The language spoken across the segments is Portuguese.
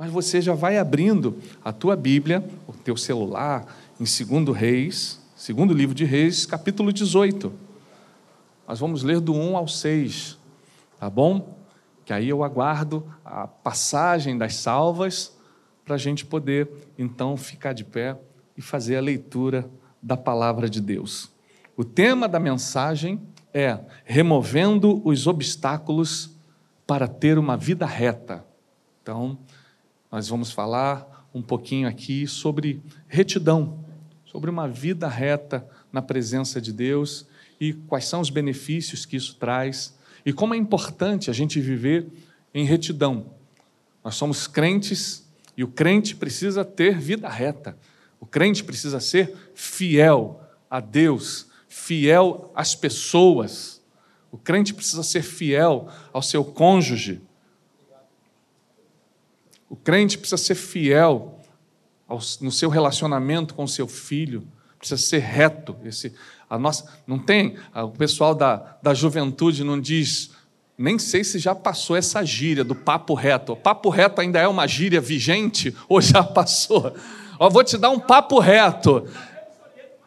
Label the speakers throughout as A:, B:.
A: Mas você já vai abrindo a tua Bíblia, o teu celular, em 2 Reis, segundo livro de Reis, capítulo 18. Nós vamos ler do 1 ao 6, tá bom? Que aí eu aguardo a passagem das salvas para a gente poder então ficar de pé e fazer a leitura da palavra de Deus. O tema da mensagem é removendo os obstáculos para ter uma vida reta. Então, nós vamos falar um pouquinho aqui sobre retidão, sobre uma vida reta na presença de Deus e quais são os benefícios que isso traz e como é importante a gente viver em retidão. Nós somos crentes e o crente precisa ter vida reta. O crente precisa ser fiel a Deus, fiel às pessoas. O crente precisa ser fiel ao seu cônjuge. O crente precisa ser fiel no seu relacionamento com o seu filho, precisa ser reto. Esse, a nossa, não tem, o pessoal da, da juventude não diz, nem sei se já passou essa gíria do papo reto. O papo reto ainda é uma gíria vigente ou já passou? Vou te dar um papo reto.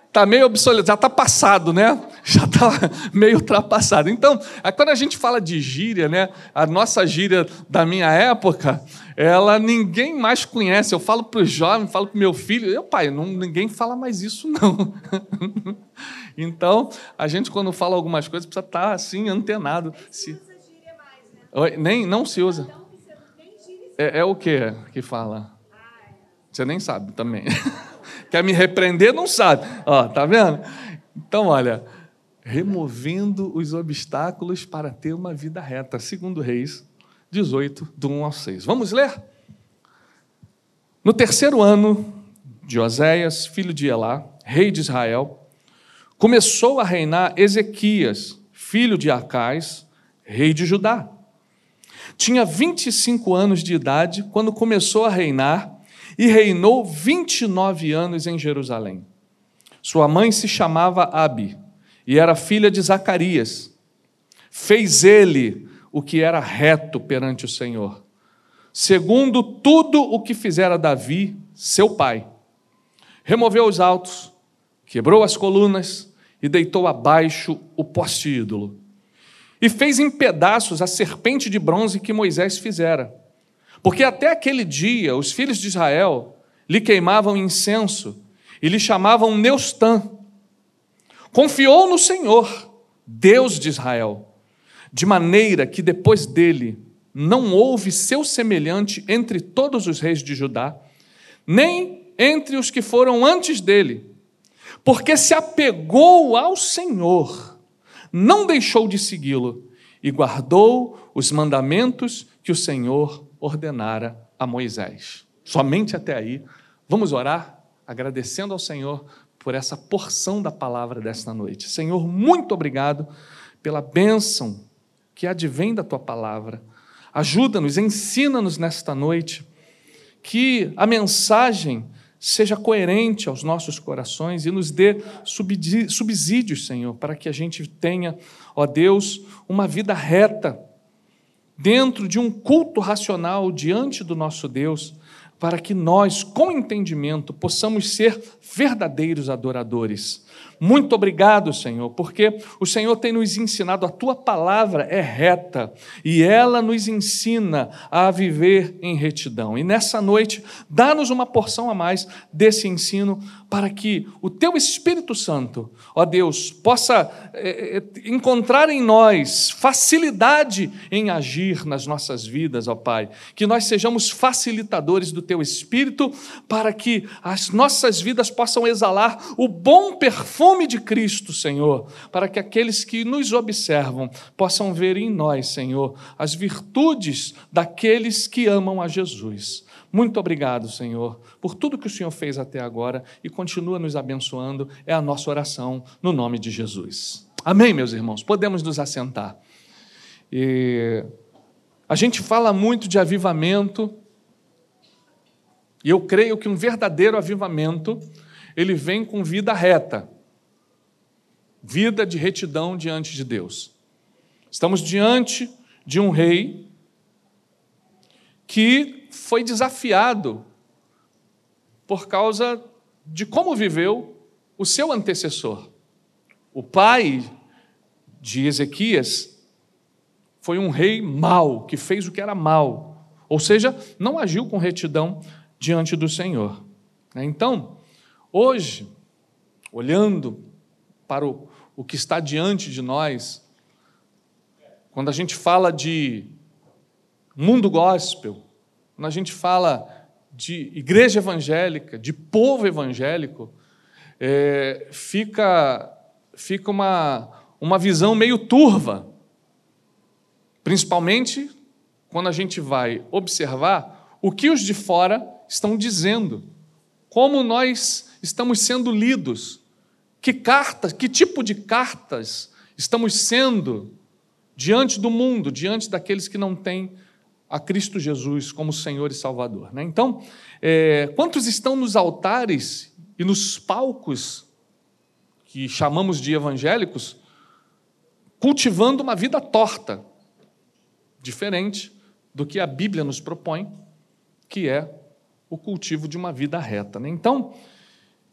A: Está meio obsoleto, já está passado, né? Já está meio ultrapassado. Então, quando a gente fala de gíria, né? A nossa gíria da minha época, ela ninguém mais conhece. Eu falo para os jovens, falo para o meu filho, eu, pai, não, ninguém fala mais isso, não. então, a gente, quando fala algumas coisas, precisa estar tá, assim, antenado. Se... Mais, né? Nem, não se usa. É, é o que que fala? Você nem sabe também. Quer me repreender? Não sabe. Ó, tá vendo? Então, olha, removendo os obstáculos para ter uma vida reta, segundo Reis 18, do 1 ao 6. Vamos ler? No terceiro ano de Oséias, filho de Elá, rei de Israel, começou a reinar Ezequias, filho de Acais, rei de Judá. Tinha 25 anos de idade quando começou a reinar e reinou 29 anos em Jerusalém. Sua mãe se chamava Abi e era filha de Zacarias. Fez ele o que era reto perante o Senhor, segundo tudo o que fizera Davi, seu pai. Removeu os altos, quebrou as colunas e deitou abaixo o poste ídolo. E fez em pedaços a serpente de bronze que Moisés fizera. Porque até aquele dia os filhos de Israel lhe queimavam incenso e lhe chamavam Neustã. Confiou no Senhor, Deus de Israel de maneira que depois dele não houve seu semelhante entre todos os reis de Judá, nem entre os que foram antes dele, porque se apegou ao Senhor, não deixou de segui-lo e guardou os mandamentos que o Senhor ordenara a Moisés. Somente até aí. Vamos orar agradecendo ao Senhor por essa porção da palavra desta noite. Senhor, muito obrigado pela bênção que advém da tua palavra. Ajuda-nos, ensina-nos nesta noite, que a mensagem seja coerente aos nossos corações e nos dê subsídios, Senhor, para que a gente tenha, ó Deus, uma vida reta, dentro de um culto racional diante do nosso Deus, para que nós, com entendimento, possamos ser verdadeiros adoradores muito obrigado, Senhor, porque o Senhor tem nos ensinado, a tua palavra é reta e ela nos ensina a viver em retidão. E nessa noite, dá-nos uma porção a mais desse ensino para que o teu Espírito Santo, ó Deus, possa é, encontrar em nós facilidade em agir nas nossas vidas, ó Pai. Que nós sejamos facilitadores do teu Espírito para que as nossas vidas possam exalar o bom perfume de Cristo, Senhor, para que aqueles que nos observam possam ver em nós, Senhor, as virtudes daqueles que amam a Jesus. Muito obrigado, Senhor, por tudo que o Senhor fez até agora e continua nos abençoando. É a nossa oração no nome de Jesus. Amém, meus irmãos? Podemos nos assentar. E a gente fala muito de avivamento, e eu creio que um verdadeiro avivamento, ele vem com vida reta, vida de retidão diante de Deus. Estamos diante de um rei que foi desafiado por causa de como viveu o seu antecessor. O pai de Ezequias foi um rei mau, que fez o que era mal, ou seja, não agiu com retidão diante do Senhor. Então, hoje, olhando para o, o que está diante de nós, quando a gente fala de mundo gospel, quando a gente fala de igreja evangélica, de povo evangélico, é, fica, fica uma, uma visão meio turva, principalmente quando a gente vai observar o que os de fora estão dizendo, como nós estamos sendo lidos, que cartas, que tipo de cartas estamos sendo diante do mundo, diante daqueles que não têm a Cristo Jesus como Senhor e Salvador. Né? Então, é, quantos estão nos altares e nos palcos que chamamos de evangélicos, cultivando uma vida torta, diferente do que a Bíblia nos propõe, que é o cultivo de uma vida reta. Né? Então,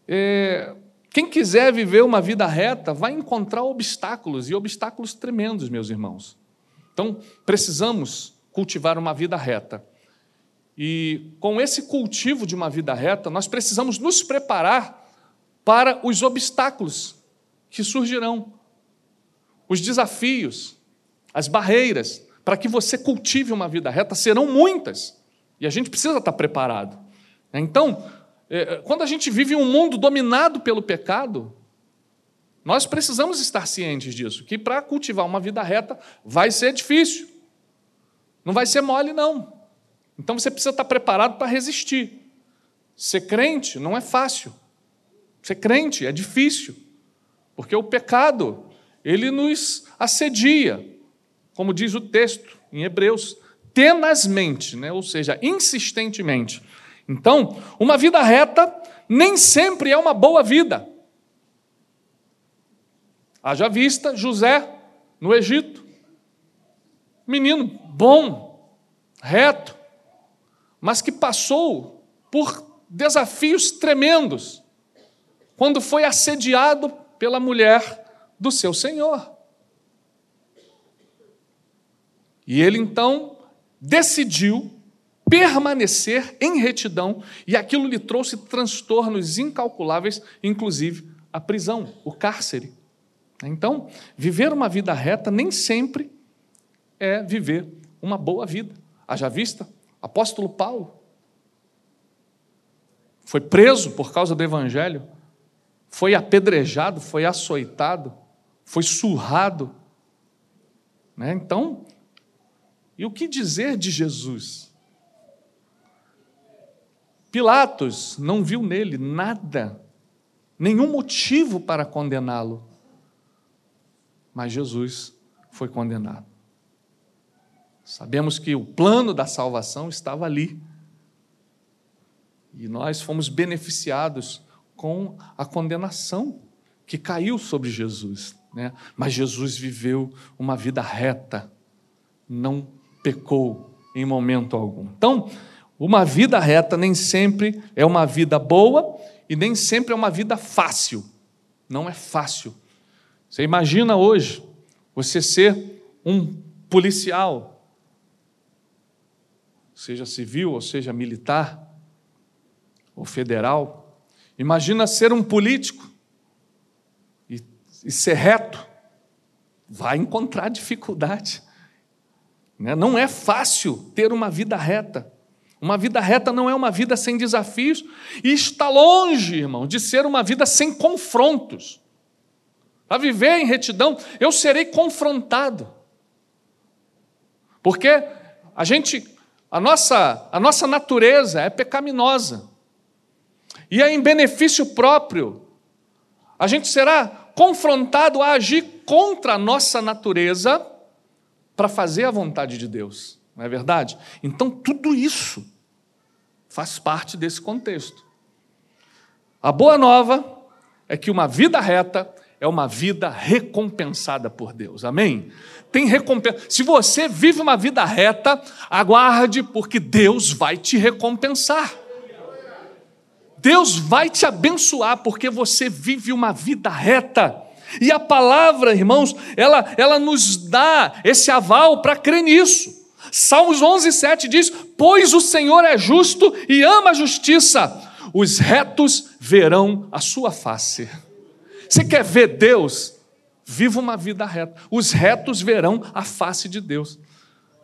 A: é, quem quiser viver uma vida reta vai encontrar obstáculos e obstáculos tremendos, meus irmãos. Então, precisamos cultivar uma vida reta. E com esse cultivo de uma vida reta, nós precisamos nos preparar para os obstáculos que surgirão, os desafios, as barreiras, para que você cultive uma vida reta serão muitas. E a gente precisa estar preparado. Então, quando a gente vive um mundo dominado pelo pecado, nós precisamos estar cientes disso, que para cultivar uma vida reta vai ser difícil. Não vai ser mole, não. Então você precisa estar preparado para resistir. Ser crente não é fácil. Ser crente é difícil. Porque o pecado, ele nos assedia, como diz o texto em Hebreus, tenazmente, né? ou seja, insistentemente. Então, uma vida reta nem sempre é uma boa vida. Haja vista José no Egito. Menino bom, reto, mas que passou por desafios tremendos quando foi assediado pela mulher do seu senhor. E ele então decidiu permanecer em retidão, e aquilo lhe trouxe transtornos incalculáveis, inclusive a prisão, o cárcere. Então, viver uma vida reta nem sempre é viver uma boa vida. Haja vista, apóstolo Paulo foi preso por causa do evangelho, foi apedrejado, foi açoitado, foi surrado. Né? Então, e o que dizer de Jesus? Pilatos não viu nele nada, nenhum motivo para condená-lo. Mas Jesus foi condenado. Sabemos que o plano da salvação estava ali. E nós fomos beneficiados com a condenação que caiu sobre Jesus. Né? Mas Jesus viveu uma vida reta, não pecou em momento algum. Então, uma vida reta nem sempre é uma vida boa e nem sempre é uma vida fácil. Não é fácil. Você imagina hoje você ser um policial, seja civil ou seja militar ou federal. Imagina ser um político e, e ser reto. Vai encontrar dificuldade. Né? Não é fácil ter uma vida reta. Uma vida reta não é uma vida sem desafios e está longe, irmão, de ser uma vida sem confrontos. Para viver em retidão, eu serei confrontado. Porque a gente, a nossa, a nossa natureza é pecaminosa. E é em benefício próprio. A gente será confrontado a agir contra a nossa natureza para fazer a vontade de Deus. Não é verdade? Então, tudo isso faz parte desse contexto. A boa nova é que uma vida reta é uma vida recompensada por Deus. Amém? Tem recompensa. Se você vive uma vida reta, aguarde, porque Deus vai te recompensar. Deus vai te abençoar, porque você vive uma vida reta. E a palavra, irmãos, ela, ela nos dá esse aval para crer nisso. Salmos 11, 7 diz: Pois o Senhor é justo e ama a justiça, os retos verão a sua face. Você quer ver Deus? Viva uma vida reta. Os retos verão a face de Deus.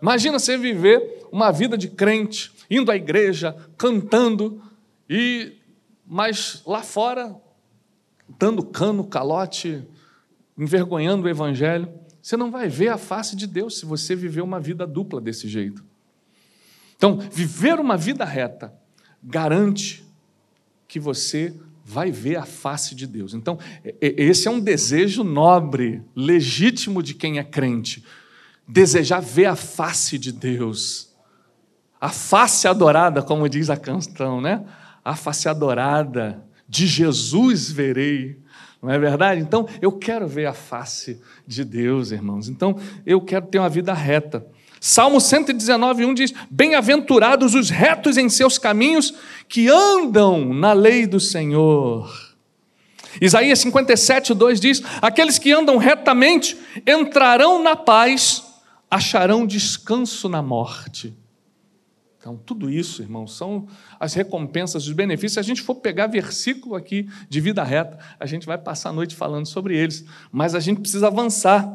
A: Imagina você viver uma vida de crente, indo à igreja, cantando, e mas lá fora dando cano, calote, envergonhando o evangelho. Você não vai ver a face de Deus se você viver uma vida dupla desse jeito. Então, viver uma vida reta garante que você vai ver a face de Deus. Então, esse é um desejo nobre, legítimo de quem é crente. Desejar ver a face de Deus. A face adorada, como diz a canção, né? A face adorada de Jesus verei. Não é verdade? Então, eu quero ver a face de Deus, irmãos. Então, eu quero ter uma vida reta. Salmo 119, 1 diz: Bem-aventurados os retos em seus caminhos, que andam na lei do Senhor. Isaías 57, 2 diz: Aqueles que andam retamente entrarão na paz, acharão descanso na morte. Então, tudo isso, irmãos, são as recompensas, os benefícios. Se a gente for pegar versículo aqui de vida reta, a gente vai passar a noite falando sobre eles, mas a gente precisa avançar.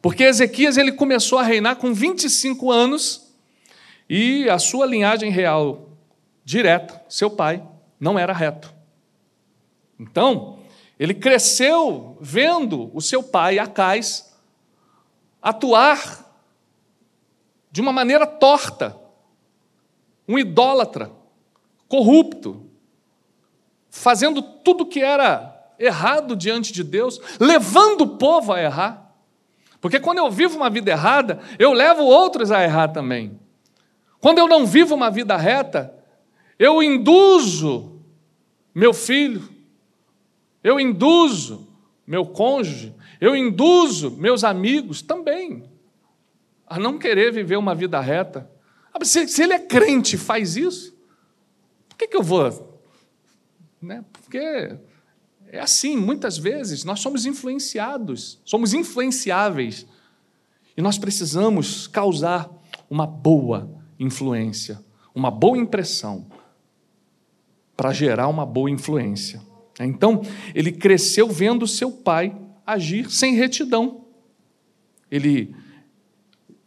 A: Porque Ezequias ele começou a reinar com 25 anos e a sua linhagem real direta, seu pai, não era reto. Então, ele cresceu vendo o seu pai, Acais, atuar de uma maneira torta um idólatra, corrupto, fazendo tudo que era errado diante de Deus, levando o povo a errar. Porque quando eu vivo uma vida errada, eu levo outros a errar também. Quando eu não vivo uma vida reta, eu induzo meu filho, eu induzo meu cônjuge, eu induzo meus amigos também a não querer viver uma vida reta, se, se ele é crente e faz isso, por que, que eu vou? Né? Porque é assim, muitas vezes nós somos influenciados, somos influenciáveis. E nós precisamos causar uma boa influência, uma boa impressão, para gerar uma boa influência. Então, ele cresceu vendo seu pai agir sem retidão. Ele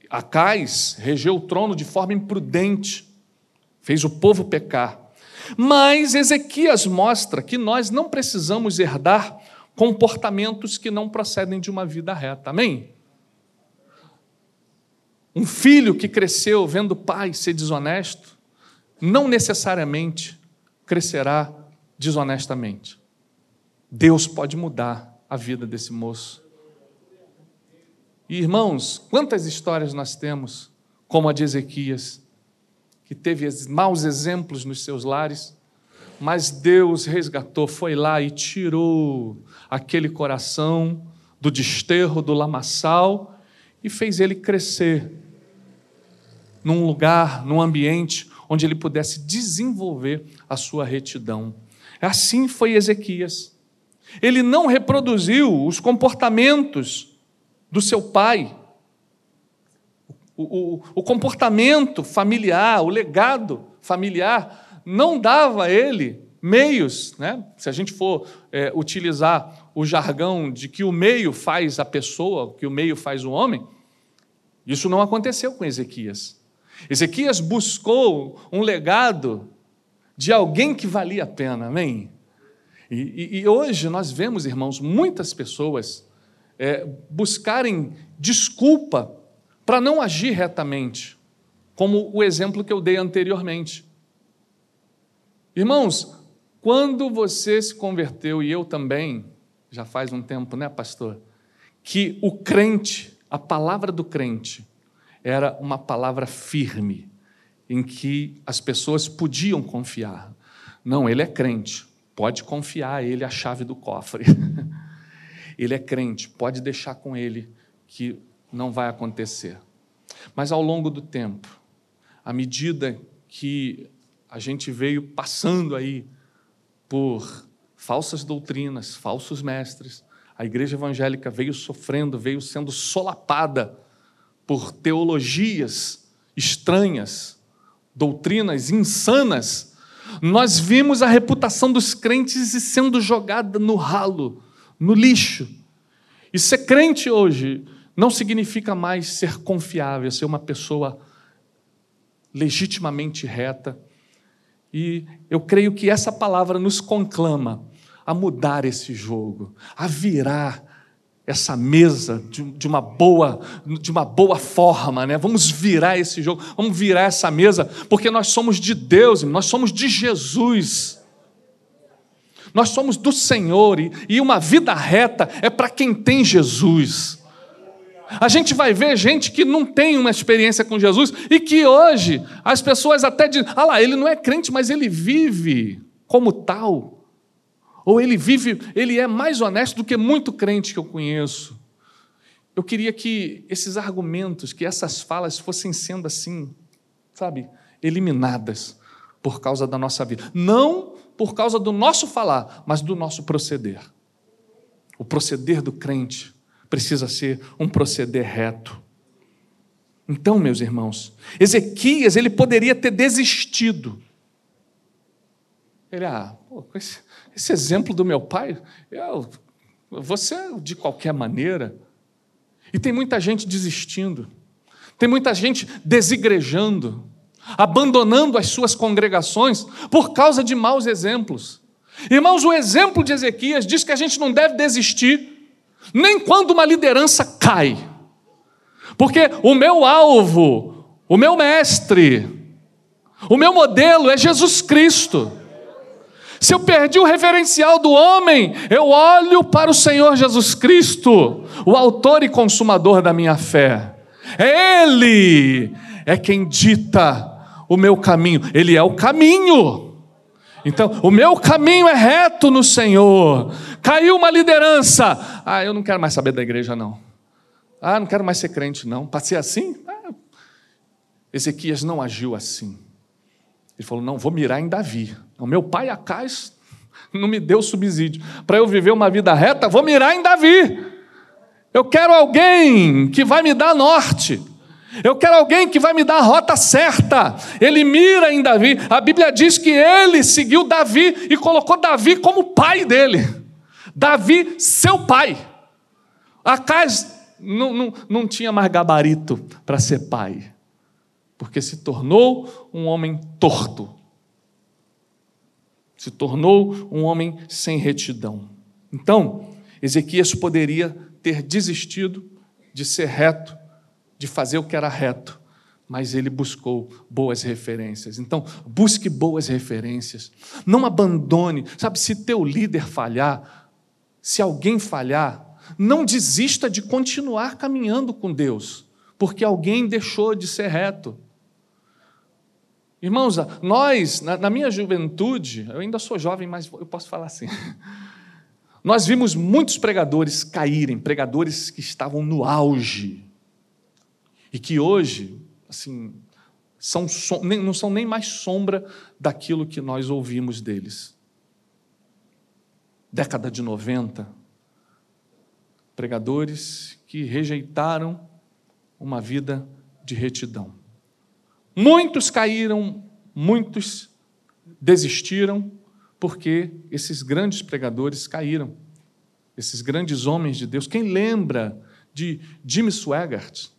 A: Acais regeu o trono de forma imprudente, fez o povo pecar. Mas Ezequias mostra que nós não precisamos herdar comportamentos que não procedem de uma vida reta. Amém? Um filho que cresceu vendo o pai ser desonesto, não necessariamente crescerá desonestamente. Deus pode mudar a vida desse moço. E, irmãos, quantas histórias nós temos, como a de Ezequias, que teve maus exemplos nos seus lares, mas Deus resgatou, foi lá e tirou aquele coração do desterro, do lamaçal, e fez ele crescer num lugar, num ambiente onde ele pudesse desenvolver a sua retidão. Assim foi Ezequias. Ele não reproduziu os comportamentos do seu pai, o, o, o comportamento familiar, o legado familiar, não dava a ele meios, né? se a gente for é, utilizar o jargão de que o meio faz a pessoa, que o meio faz o homem, isso não aconteceu com Ezequias. Ezequias buscou um legado de alguém que valia a pena, amém? E, e, e hoje nós vemos, irmãos, muitas pessoas é, buscarem desculpa para não agir retamente, como o exemplo que eu dei anteriormente. Irmãos, quando você se converteu, e eu também, já faz um tempo, né, pastor? Que o crente, a palavra do crente, era uma palavra firme, em que as pessoas podiam confiar. Não, ele é crente, pode confiar a ele a chave do cofre. ele é crente, pode deixar com ele que não vai acontecer. Mas ao longo do tempo, à medida que a gente veio passando aí por falsas doutrinas, falsos mestres, a igreja evangélica veio sofrendo, veio sendo solapada por teologias estranhas, doutrinas insanas. Nós vimos a reputação dos crentes sendo jogada no ralo, no lixo. E ser crente hoje não significa mais ser confiável, ser uma pessoa legitimamente reta. E eu creio que essa palavra nos conclama a mudar esse jogo, a virar essa mesa de, de, uma boa de uma boa forma, né? Vamos virar esse jogo, vamos virar essa mesa, porque nós somos de Deus, nós somos de Jesus. Nós somos do Senhor e, uma vida reta é para quem tem Jesus. A gente vai ver gente que não tem uma experiência com Jesus e que hoje as pessoas até dizem: ah lá, ele não é crente, mas ele vive como tal. Ou ele vive, ele é mais honesto do que muito crente que eu conheço. Eu queria que esses argumentos, que essas falas fossem sendo assim, sabe, eliminadas por causa da nossa vida. Não por causa do nosso falar, mas do nosso proceder. O proceder do crente precisa ser um proceder reto. Então, meus irmãos, Ezequias ele poderia ter desistido. Ele, ah, pô, esse, esse, exemplo do meu pai, eu, você de qualquer maneira. E tem muita gente desistindo, tem muita gente desigrejando, abandonando as suas congregações por causa de maus exemplos. Irmãos, o exemplo de Ezequias diz que a gente não deve desistir nem quando uma liderança cai. Porque o meu alvo, o meu mestre, o meu modelo é Jesus Cristo. Se eu perdi o referencial do homem, eu olho para o Senhor Jesus Cristo, o autor e consumador da minha fé. É Ele é quem dita o meu caminho, Ele é o caminho. Então, o meu caminho é reto no Senhor. Caiu uma liderança. Ah, eu não quero mais saber da igreja, não. Ah, não quero mais ser crente, não. Para ser assim? Ah. Ezequias não agiu assim. Ele falou: não, vou mirar em Davi. O meu pai Acais não me deu subsídio. Para eu viver uma vida reta, vou mirar em Davi. Eu quero alguém que vai me dar norte. Eu quero alguém que vai me dar a rota certa. Ele mira em Davi. A Bíblia diz que ele seguiu Davi e colocou Davi como pai dele. Davi, seu pai. Acais não, não, não tinha mais gabarito para ser pai, porque se tornou um homem torto. Se tornou um homem sem retidão. Então, Ezequias poderia ter desistido de ser reto de fazer o que era reto, mas ele buscou boas referências. Então, busque boas referências. Não abandone. Sabe, se teu líder falhar, se alguém falhar, não desista de continuar caminhando com Deus, porque alguém deixou de ser reto. Irmãos, nós, na, minha juventude, eu ainda sou jovem, mas eu posso falar assim. Nós vimos muitos pregadores caírem, pregadores que estavam no auge e que hoje, assim, são, não são nem mais sombra daquilo que nós ouvimos deles. Década de 90, pregadores que rejeitaram uma vida de retidão. Muitos caíram, muitos desistiram, porque esses grandes pregadores caíram. Esses grandes homens de Deus. Quem lembra de Jimmy Swaggart?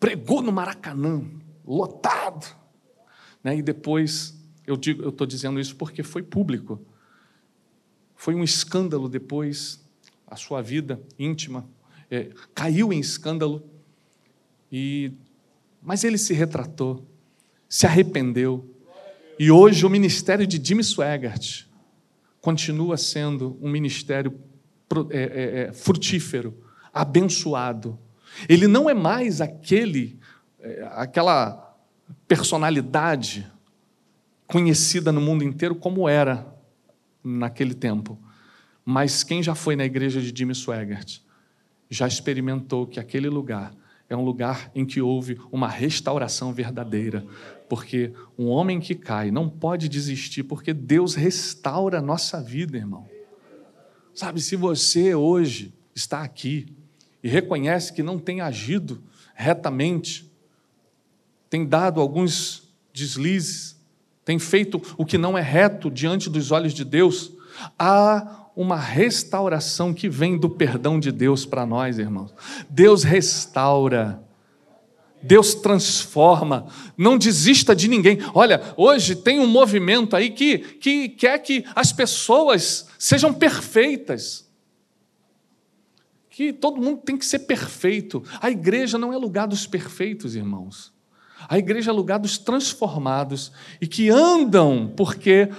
A: Pregou no Maracanã, lotado. Né? E depois, eu estou dizendo isso porque foi público. Foi um escândalo depois, a sua vida íntima é, caiu em escândalo. E, mas ele se retratou, se arrependeu. E hoje o ministério de Jimmy Swaggart continua sendo um ministério é, é, é, frutífero, abençoado ele não é mais aquele, é, aquela personalidade conhecida no mundo inteiro como era naquele tempo. Mas quem já foi na igreja de Jimmy Swaggart já experimentou que aquele lugar é um lugar em que houve uma restauração verdadeira, porque um homem que cai não pode desistir, porque Deus restaura a nossa vida, irmão. Sabe, se você hoje está aqui e reconhece que não tem agido retamente, tem dado alguns deslizes, tem feito o que não é reto diante dos olhos de Deus, há uma restauração que vem do perdão de Deus para nós, irmãos. Deus restaura. Deus transforma, não desista de ninguém. Olha, hoje tem um movimento aí que, que quer que as pessoas sejam perfeitas. Que todo mundo tem que ser perfeito. A igreja não é lugar dos perfeitos, irmãos. A igreja é lugar dos transformados e que andam porque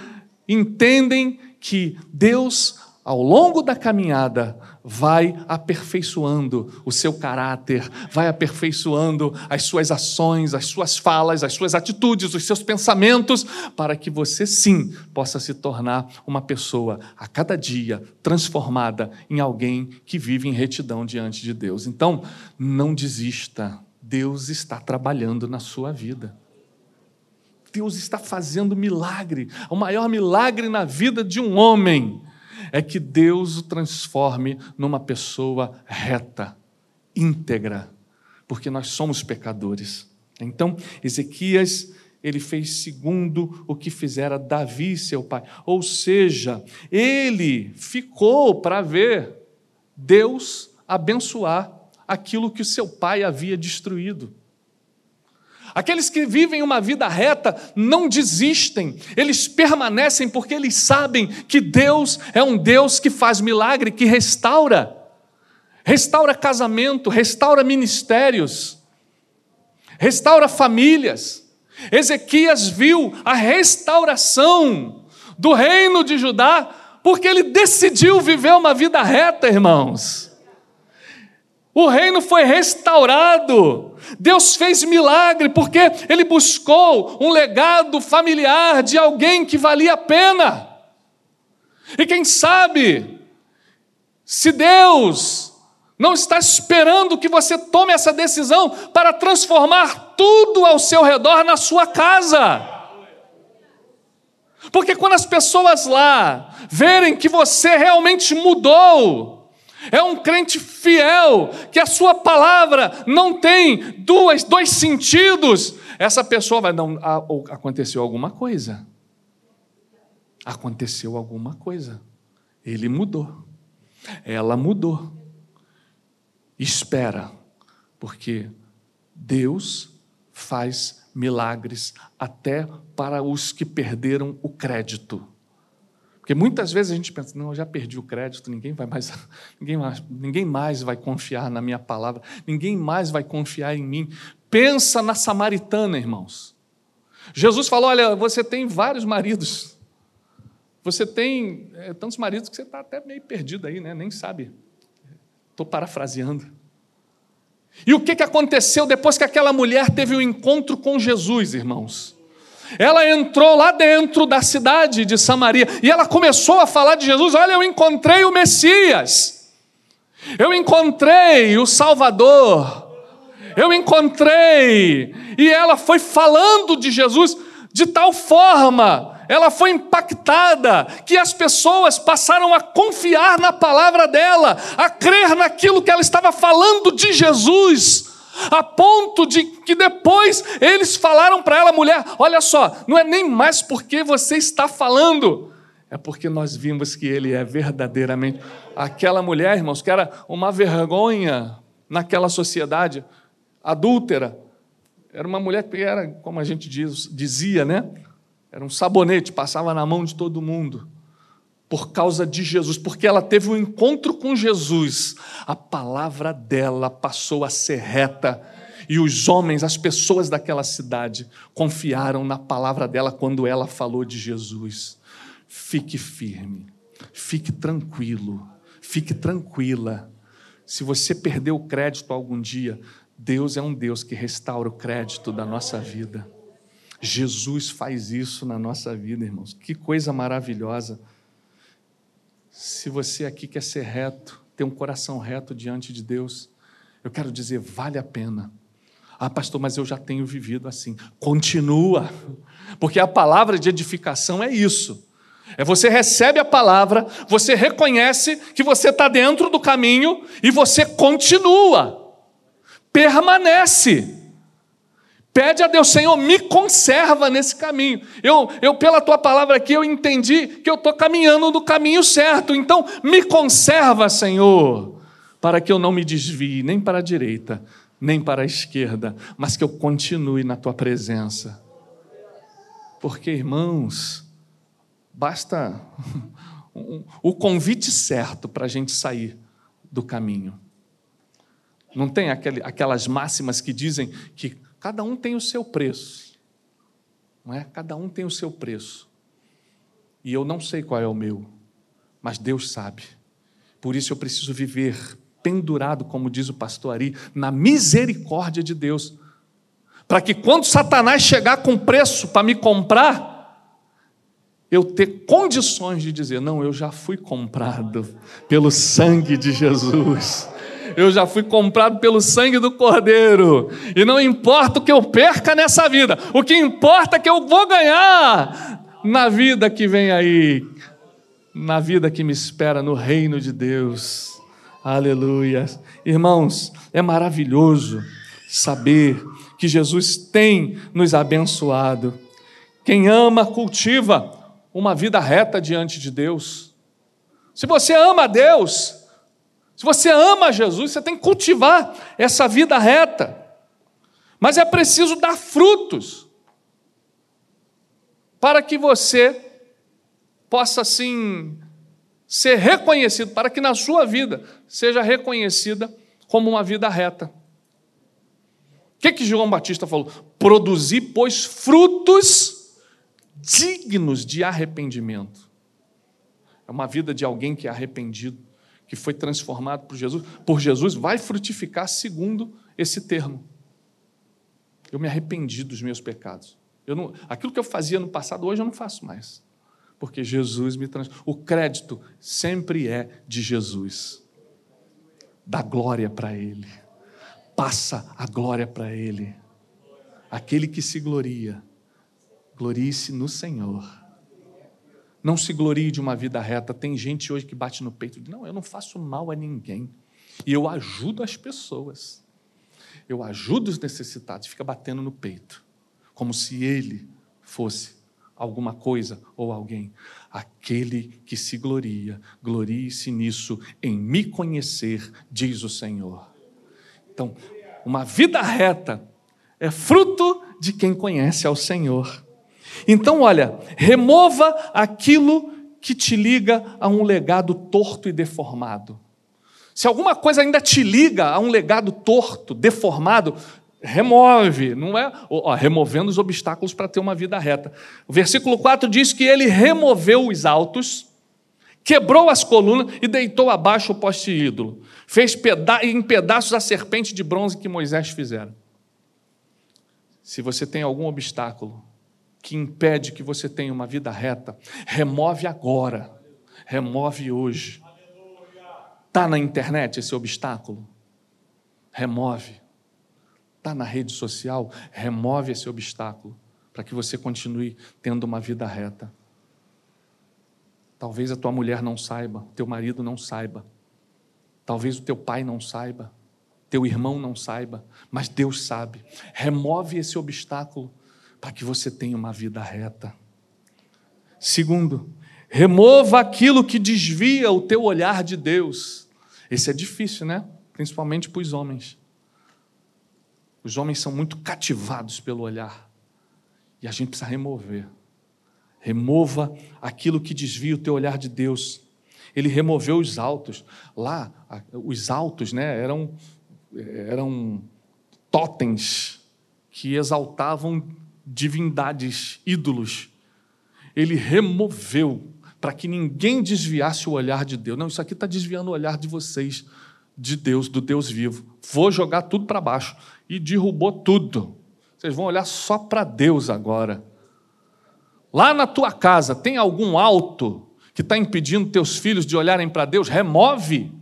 A: entendem que Deus ao longo da caminhada, vai aperfeiçoando o seu caráter, vai aperfeiçoando as suas ações, as suas falas, as suas atitudes, os seus pensamentos, para que você sim possa se tornar uma pessoa a cada dia transformada em alguém que vive em retidão diante de Deus. Então, não desista, Deus está trabalhando na sua vida. Deus está fazendo milagre, o maior milagre na vida de um homem é que Deus o transforme numa pessoa reta, íntegra, porque nós somos pecadores. Então, Ezequias, ele fez segundo o que fizera Davi, seu pai. Ou seja, ele ficou para ver Deus abençoar aquilo que o seu pai havia destruído. Aqueles que vivem uma vida reta não desistem, eles permanecem porque eles sabem que Deus é um Deus que faz milagre, que restaura. Restaura casamento, restaura ministérios, restaura famílias. Ezequias viu a restauração do reino de Judá porque ele decidiu viver uma vida reta, irmãos. O reino foi restaurado. Deus fez milagre porque ele buscou um legado familiar de alguém que valia a pena. E quem sabe, se Deus não está esperando que você tome essa decisão para transformar tudo ao seu redor na sua casa. Porque quando as pessoas lá verem que você realmente mudou, é um crente fiel, que a sua palavra não tem duas, dois sentidos. Essa pessoa vai dar. Um, aconteceu alguma coisa. Aconteceu alguma coisa. Ele mudou. Ela mudou. Espera, porque Deus faz milagres até para os que perderam o crédito. Porque muitas vezes a gente pensa, não, eu já perdi o crédito, ninguém vai mais, ninguém mais, ninguém mais vai confiar na minha palavra, ninguém mais vai confiar em mim. Pensa na samaritana, irmãos. Jesus falou: olha, você tem vários maridos. Você tem é, tantos maridos que você está até meio perdido aí, né? nem sabe. Estou parafraseando. E o que, que aconteceu depois que aquela mulher teve o um encontro com Jesus, irmãos? Ela entrou lá dentro da cidade de Samaria e ela começou a falar de Jesus: Olha, eu encontrei o Messias, eu encontrei o Salvador, eu encontrei. E ela foi falando de Jesus de tal forma, ela foi impactada, que as pessoas passaram a confiar na palavra dela, a crer naquilo que ela estava falando de Jesus a ponto de que depois eles falaram para ela, mulher: olha só, não é nem mais porque você está falando, é porque nós vimos que ele é verdadeiramente. Aquela mulher, irmãos, que era uma vergonha naquela sociedade adúltera, era uma mulher que era, como a gente diz, dizia, né? Era um sabonete, passava na mão de todo mundo por causa de Jesus, porque ela teve um encontro com Jesus, a palavra dela passou a ser reta. E os homens, as pessoas daquela cidade, confiaram na palavra dela quando ela falou de Jesus. Fique firme, fique tranquilo, fique tranquila. Se você perdeu o crédito algum dia, Deus é um Deus que restaura o crédito da nossa vida. Jesus faz isso na nossa vida, irmãos. Que coisa maravilhosa. Se você aqui quer ser reto, ter um coração reto diante de Deus, eu quero dizer, vale a pena. Ah, pastor, mas eu já tenho vivido assim. Continua, porque a palavra de edificação é isso. É você recebe a palavra, você reconhece que você está dentro do caminho e você continua, permanece. Pede a Deus, Senhor, me conserva nesse caminho. Eu, eu pela tua palavra aqui, eu entendi que eu estou caminhando no caminho certo. Então, me conserva, Senhor, para que eu não me desvie nem para a direita, nem para a esquerda, mas que eu continue na tua presença. Porque, irmãos, basta o convite certo para a gente sair do caminho. Não tem aquelas máximas que dizem que Cada um tem o seu preço. Não é? Cada um tem o seu preço. E eu não sei qual é o meu, mas Deus sabe. Por isso eu preciso viver pendurado, como diz o pastor Ari, na misericórdia de Deus. Para que quando Satanás chegar com preço para me comprar, eu ter condições de dizer: não, eu já fui comprado pelo sangue de Jesus eu já fui comprado pelo sangue do Cordeiro. E não importa o que eu perca nessa vida, o que importa é que eu vou ganhar na vida que vem aí, na vida que me espera no reino de Deus. Aleluia. Irmãos, é maravilhoso saber que Jesus tem nos abençoado. Quem ama, cultiva uma vida reta diante de Deus. Se você ama Deus, se você ama Jesus, você tem que cultivar essa vida reta. Mas é preciso dar frutos para que você possa assim ser reconhecido, para que na sua vida seja reconhecida como uma vida reta. O que que João Batista falou? Produzir, pois, frutos dignos de arrependimento. É uma vida de alguém que é arrependido que foi transformado por Jesus, por Jesus, vai frutificar segundo esse termo. Eu me arrependi dos meus pecados. Eu não, aquilo que eu fazia no passado, hoje eu não faço mais. Porque Jesus me transformou. O crédito sempre é de Jesus. Dá glória para Ele. Passa a glória para Ele. Aquele que se gloria, glorie-se no Senhor. Não se glorie de uma vida reta. Tem gente hoje que bate no peito e diz: Não, eu não faço mal a ninguém. E eu ajudo as pessoas. Eu ajudo os necessitados. Fica batendo no peito. Como se ele fosse alguma coisa ou alguém. Aquele que se gloria, glorie-se nisso, em me conhecer, diz o Senhor. Então, uma vida reta é fruto de quem conhece ao Senhor. Então, olha, remova aquilo que te liga a um legado torto e deformado. Se alguma coisa ainda te liga a um legado torto, deformado, remove, não é? Ó, removendo os obstáculos para ter uma vida reta. O versículo 4 diz que ele removeu os altos, quebrou as colunas e deitou abaixo o poste ídolo. Fez peda em pedaços a serpente de bronze que Moisés fizera. Se você tem algum obstáculo, que impede que você tenha uma vida reta, remove agora, remove hoje. Está na internet esse obstáculo? Remove. Está na rede social? Remove esse obstáculo para que você continue tendo uma vida reta. Talvez a tua mulher não saiba, teu marido não saiba, talvez o teu pai não saiba, teu irmão não saiba, mas Deus sabe. Remove esse obstáculo para que você tenha uma vida reta. Segundo, remova aquilo que desvia o teu olhar de Deus. Esse é difícil, né? Principalmente para os homens. Os homens são muito cativados pelo olhar. E a gente precisa remover. Remova aquilo que desvia o teu olhar de Deus. Ele removeu os altos. Lá, os altos né, eram, eram totens que exaltavam divindades, ídolos. Ele removeu para que ninguém desviasse o olhar de Deus. Não, isso aqui está desviando o olhar de vocês, de Deus, do Deus vivo. Vou jogar tudo para baixo. E derrubou tudo. Vocês vão olhar só para Deus agora. Lá na tua casa tem algum alto que está impedindo teus filhos de olharem para Deus, remove.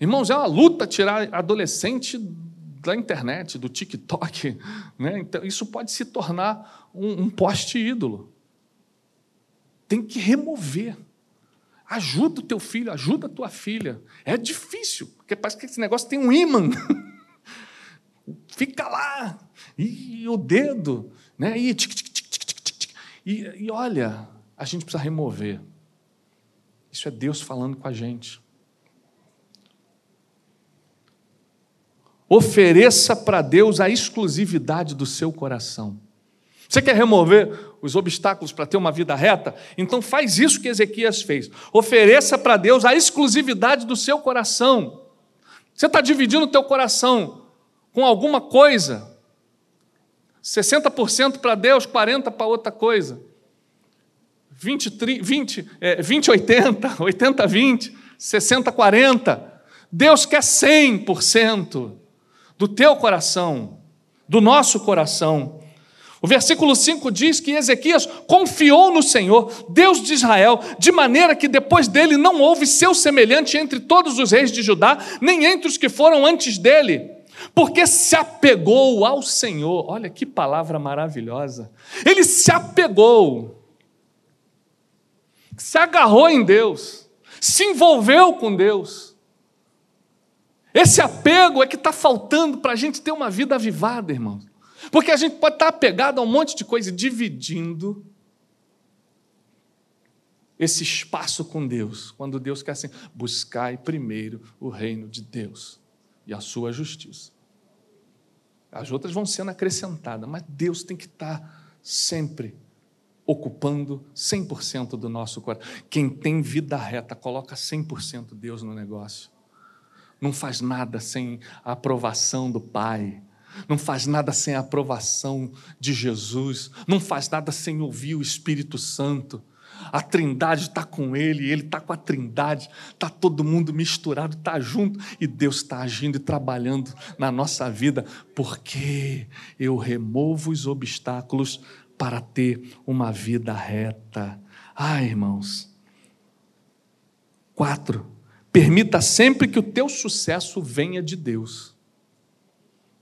A: Irmãos, é uma luta tirar adolescente da internet, do TikTok. Né? Então, isso pode se tornar um, um poste ídolo. Tem que remover. Ajuda o teu filho, ajuda a tua filha. É difícil, porque parece que esse negócio tem um ímã. Fica lá, e o dedo, né? E, tic, tic, tic, e, e olha, a gente precisa remover. Isso é Deus falando com a gente. Ofereça para Deus a exclusividade do seu coração. Você quer remover os obstáculos para ter uma vida reta? Então faz isso que Ezequias fez. Ofereça para Deus a exclusividade do seu coração. Você está dividindo o teu coração com alguma coisa. 60% para Deus, 40% para outra coisa. 20, 20, é, 20, 80, 80, 20, 60, 40. Deus quer 100% do teu coração, do nosso coração. O versículo 5 diz que Ezequias confiou no Senhor, Deus de Israel, de maneira que depois dele não houve seu semelhante entre todos os reis de Judá, nem entre os que foram antes dele, porque se apegou ao Senhor. Olha que palavra maravilhosa. Ele se apegou, se agarrou em Deus, se envolveu com Deus. Esse apego é que está faltando para a gente ter uma vida avivada, irmãos. Porque a gente pode estar tá apegado a um monte de coisa, dividindo esse espaço com Deus, quando Deus quer assim, buscai primeiro o reino de Deus e a sua justiça. As outras vão sendo acrescentadas, mas Deus tem que estar tá sempre ocupando 100% do nosso coração. Quem tem vida reta, coloca 100% Deus no negócio não faz nada sem a aprovação do Pai, não faz nada sem a aprovação de Jesus, não faz nada sem ouvir o Espírito Santo. A Trindade está com ele, ele está com a Trindade, está todo mundo misturado, está junto e Deus está agindo e trabalhando na nossa vida, porque eu removo os obstáculos para ter uma vida reta. Ah, irmãos. Quatro, Permita sempre que o teu sucesso venha de Deus.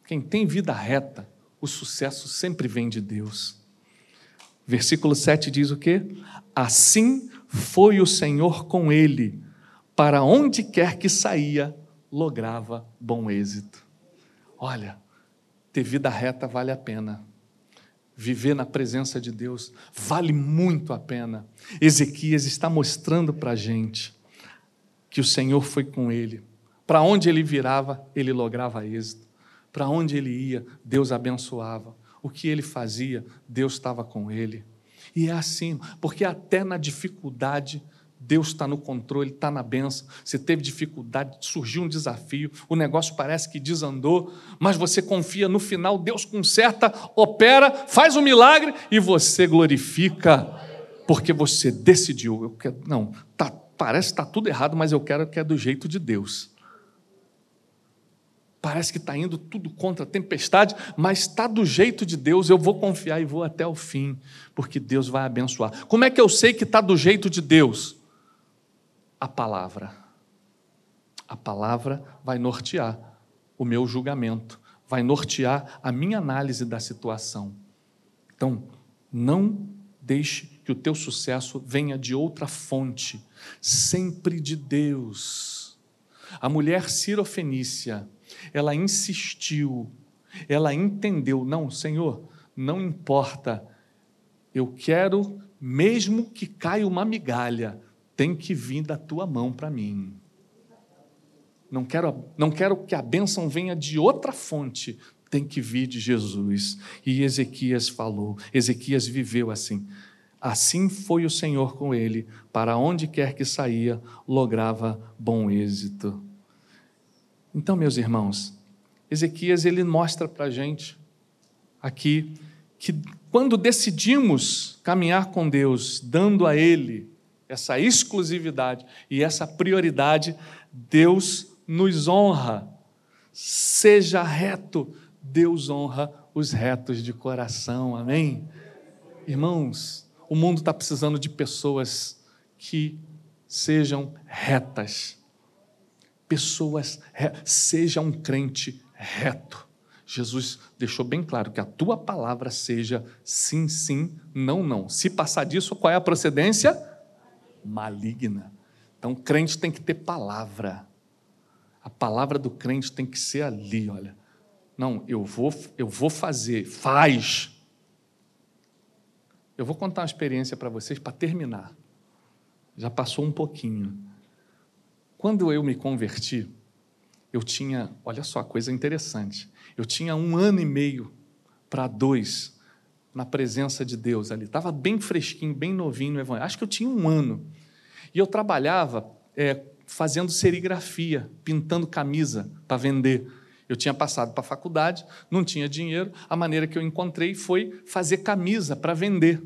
A: Quem tem vida reta, o sucesso sempre vem de Deus. Versículo 7 diz o quê? Assim foi o Senhor com ele, para onde quer que saía, lograva bom êxito. Olha, ter vida reta vale a pena. Viver na presença de Deus vale muito a pena. Ezequias está mostrando para a gente que o Senhor foi com ele. Para onde ele virava, ele lograva êxito. Para onde ele ia, Deus abençoava. O que ele fazia, Deus estava com ele. E é assim, porque até na dificuldade, Deus está no controle, está na benção. Você teve dificuldade, surgiu um desafio, o negócio parece que desandou, mas você confia no final, Deus conserta, opera, faz um milagre e você glorifica, porque você decidiu. Eu quero, não, está Parece que está tudo errado, mas eu quero que é do jeito de Deus. Parece que está indo tudo contra a tempestade, mas está do jeito de Deus. Eu vou confiar e vou até o fim, porque Deus vai abençoar. Como é que eu sei que está do jeito de Deus? A palavra. A palavra vai nortear o meu julgamento, vai nortear a minha análise da situação. Então, não deixe que o teu sucesso venha de outra fonte, sempre de Deus. A mulher cirofenícia, ela insistiu, ela entendeu, não, Senhor, não importa, eu quero, mesmo que caia uma migalha, tem que vir da tua mão para mim. Não quero, não quero que a bênção venha de outra fonte, tem que vir de Jesus. E Ezequias falou, Ezequias viveu assim. Assim foi o Senhor com ele, para onde quer que saía, lograva bom êxito. Então, meus irmãos, Ezequias ele mostra para a gente aqui que quando decidimos caminhar com Deus, dando a Ele essa exclusividade e essa prioridade, Deus nos honra. Seja reto, Deus honra os retos de coração, amém? Irmãos, o mundo está precisando de pessoas que sejam retas. Pessoas, seja um crente reto. Jesus deixou bem claro que a tua palavra seja sim, sim, não, não. Se passar disso, qual é a procedência? Maligna. Então, crente tem que ter palavra. A palavra do crente tem que ser ali, olha. Não, eu vou, eu vou fazer, faz. Eu vou contar uma experiência para vocês para terminar. Já passou um pouquinho. Quando eu me converti, eu tinha, olha só, coisa interessante. Eu tinha um ano e meio para dois na presença de Deus ali. Estava bem fresquinho, bem novinho no Evangelho. Acho que eu tinha um ano. E eu trabalhava é, fazendo serigrafia, pintando camisa para vender. Eu tinha passado para a faculdade, não tinha dinheiro. A maneira que eu encontrei foi fazer camisa para vender.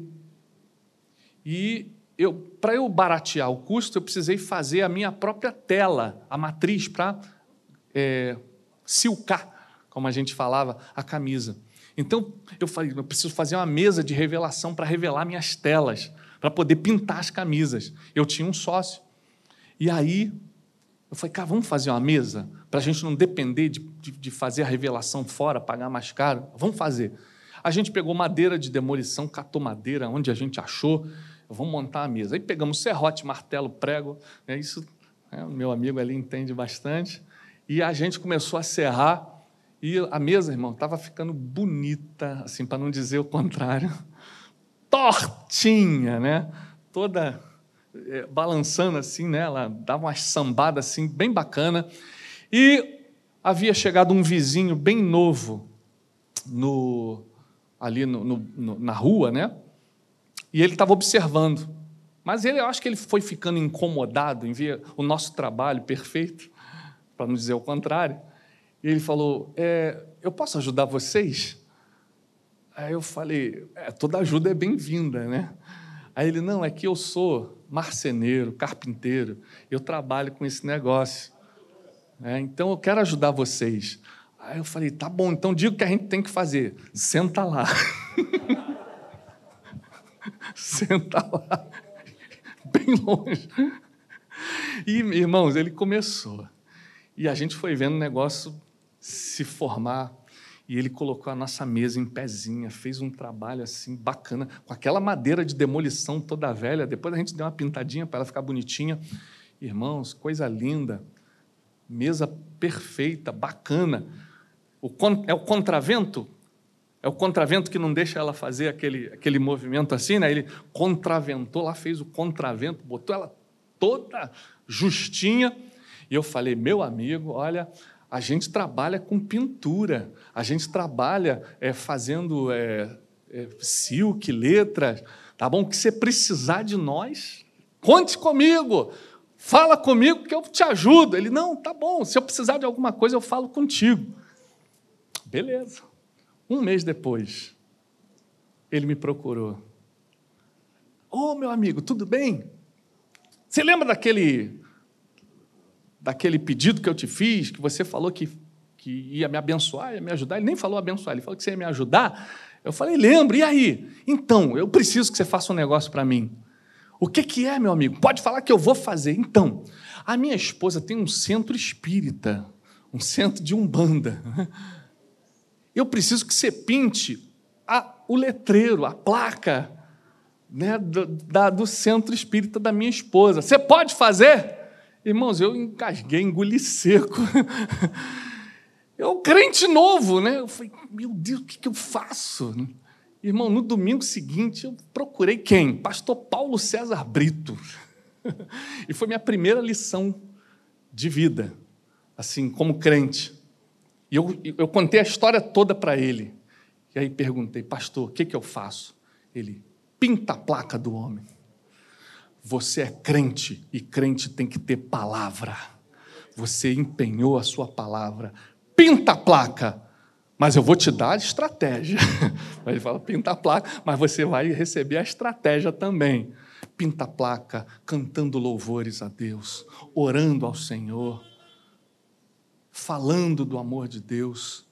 A: E eu, para eu baratear o custo, eu precisei fazer a minha própria tela, a matriz, para é, silcar, como a gente falava, a camisa. Então, eu falei, eu preciso fazer uma mesa de revelação para revelar minhas telas, para poder pintar as camisas. Eu tinha um sócio. E aí, eu falei, cara, vamos fazer uma mesa para a gente não depender de, de, de, fazer a revelação fora, pagar mais caro. Vamos fazer. A gente pegou madeira de demolição, catou madeira onde a gente achou, vamos montar a mesa. Aí pegamos serrote, martelo, prego, né, isso, né, o meu amigo ali entende bastante. E a gente começou a serrar e a mesa, irmão, estava ficando bonita, assim, para não dizer o contrário, tortinha, né? Toda é, balançando assim, né? Ela dava uma sambada assim, bem bacana. E havia chegado um vizinho bem novo no, ali no, no, na rua, né? E ele estava observando. Mas ele, eu acho que ele foi ficando incomodado em ver o nosso trabalho perfeito para não dizer o contrário. E ele falou: é, Eu posso ajudar vocês? Aí eu falei: é, Toda ajuda é bem-vinda, né? Aí ele: Não, é que eu sou marceneiro, carpinteiro, eu trabalho com esse negócio. É, então eu quero ajudar vocês. Aí eu falei: Tá bom, então diga o que a gente tem que fazer. Senta lá. Senta lá. Bem longe. E, irmãos, ele começou. E a gente foi vendo o negócio se formar. E ele colocou a nossa mesa em pezinha, fez um trabalho assim bacana, com aquela madeira de demolição toda velha. Depois a gente deu uma pintadinha para ela ficar bonitinha. Irmãos, coisa linda. Mesa perfeita, bacana. O, é o contravento? É o contravento que não deixa ela fazer aquele, aquele movimento assim, né? Ele contraventou lá, fez o contravento, botou ela toda justinha e eu falei, meu amigo, olha, a gente trabalha com pintura, a gente trabalha é, fazendo é, é, silk, letras, tá bom? Que você precisar de nós, conte comigo, fala comigo que eu te ajudo. Ele, não, tá bom, se eu precisar de alguma coisa, eu falo contigo. Beleza. Um mês depois, ele me procurou. Ô, oh, meu amigo, tudo bem? Você lembra daquele daquele pedido que eu te fiz, que você falou que, que ia me abençoar, ia me ajudar. Ele nem falou abençoar, ele falou que você ia me ajudar. Eu falei, lembro, e aí? Então, eu preciso que você faça um negócio para mim. O que, que é, meu amigo? Pode falar que eu vou fazer. Então, a minha esposa tem um centro espírita, um centro de umbanda. Eu preciso que você pinte a, o letreiro, a placa né, do, da, do centro espírita da minha esposa. Você pode fazer? Irmãos, eu engasguei, engoli seco. Eu, um crente novo, né? Eu falei, meu Deus, o que, que eu faço? Irmão, no domingo seguinte, eu procurei quem? Pastor Paulo César Brito. E foi minha primeira lição de vida, assim, como crente. E eu, eu contei a história toda para ele. E aí perguntei, pastor, o que, que eu faço? Ele, pinta a placa do homem. Você é crente e crente tem que ter palavra. Você empenhou a sua palavra. Pinta a placa, mas eu vou te dar a estratégia. Ele fala, pinta a placa, mas você vai receber a estratégia também. Pinta a placa, cantando louvores a Deus, orando ao Senhor, falando do amor de Deus.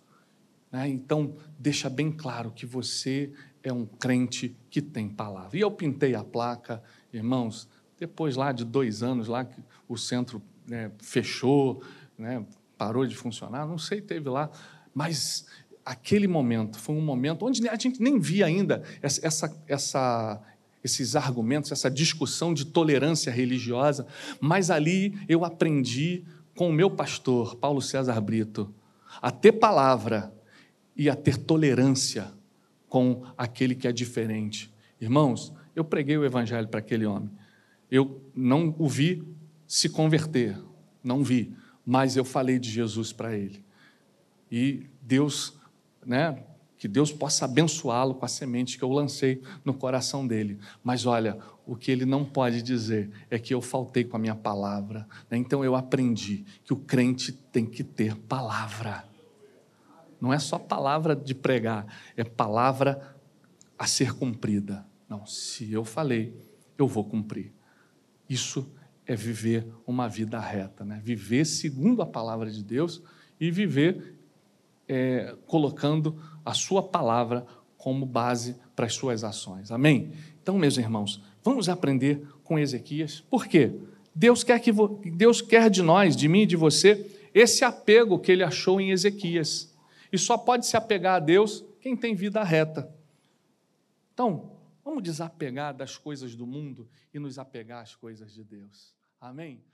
A: Né? Então, deixa bem claro que você é um crente que tem palavra. E eu pintei a placa Irmãos, Depois lá de dois anos lá que o centro né, fechou, né, parou de funcionar, não sei, teve lá, mas aquele momento foi um momento onde a gente nem via ainda essa, essa, esses argumentos, essa discussão de tolerância religiosa, mas ali eu aprendi com o meu pastor, Paulo César Brito, a ter palavra e a ter tolerância com aquele que é diferente. Irmãos, eu preguei o evangelho para aquele homem. Eu não o vi se converter, não vi, mas eu falei de Jesus para ele. E Deus, né, que Deus possa abençoá-lo com a semente que eu lancei no coração dele. Mas olha, o que ele não pode dizer é que eu faltei com a minha palavra. Né? Então eu aprendi que o crente tem que ter palavra. Não é só palavra de pregar, é palavra a ser cumprida. Não, se eu falei, eu vou cumprir. Isso é viver uma vida reta, né? viver segundo a palavra de Deus e viver é, colocando a sua palavra como base para as suas ações. Amém? Então, meus irmãos, vamos aprender com Ezequias. Por quê? Deus quer, que Deus quer de nós, de mim e de você, esse apego que ele achou em Ezequias. E só pode se apegar a Deus quem tem vida reta. Então, vamos desapegar das coisas do mundo e nos apegar às coisas de Deus. Amém?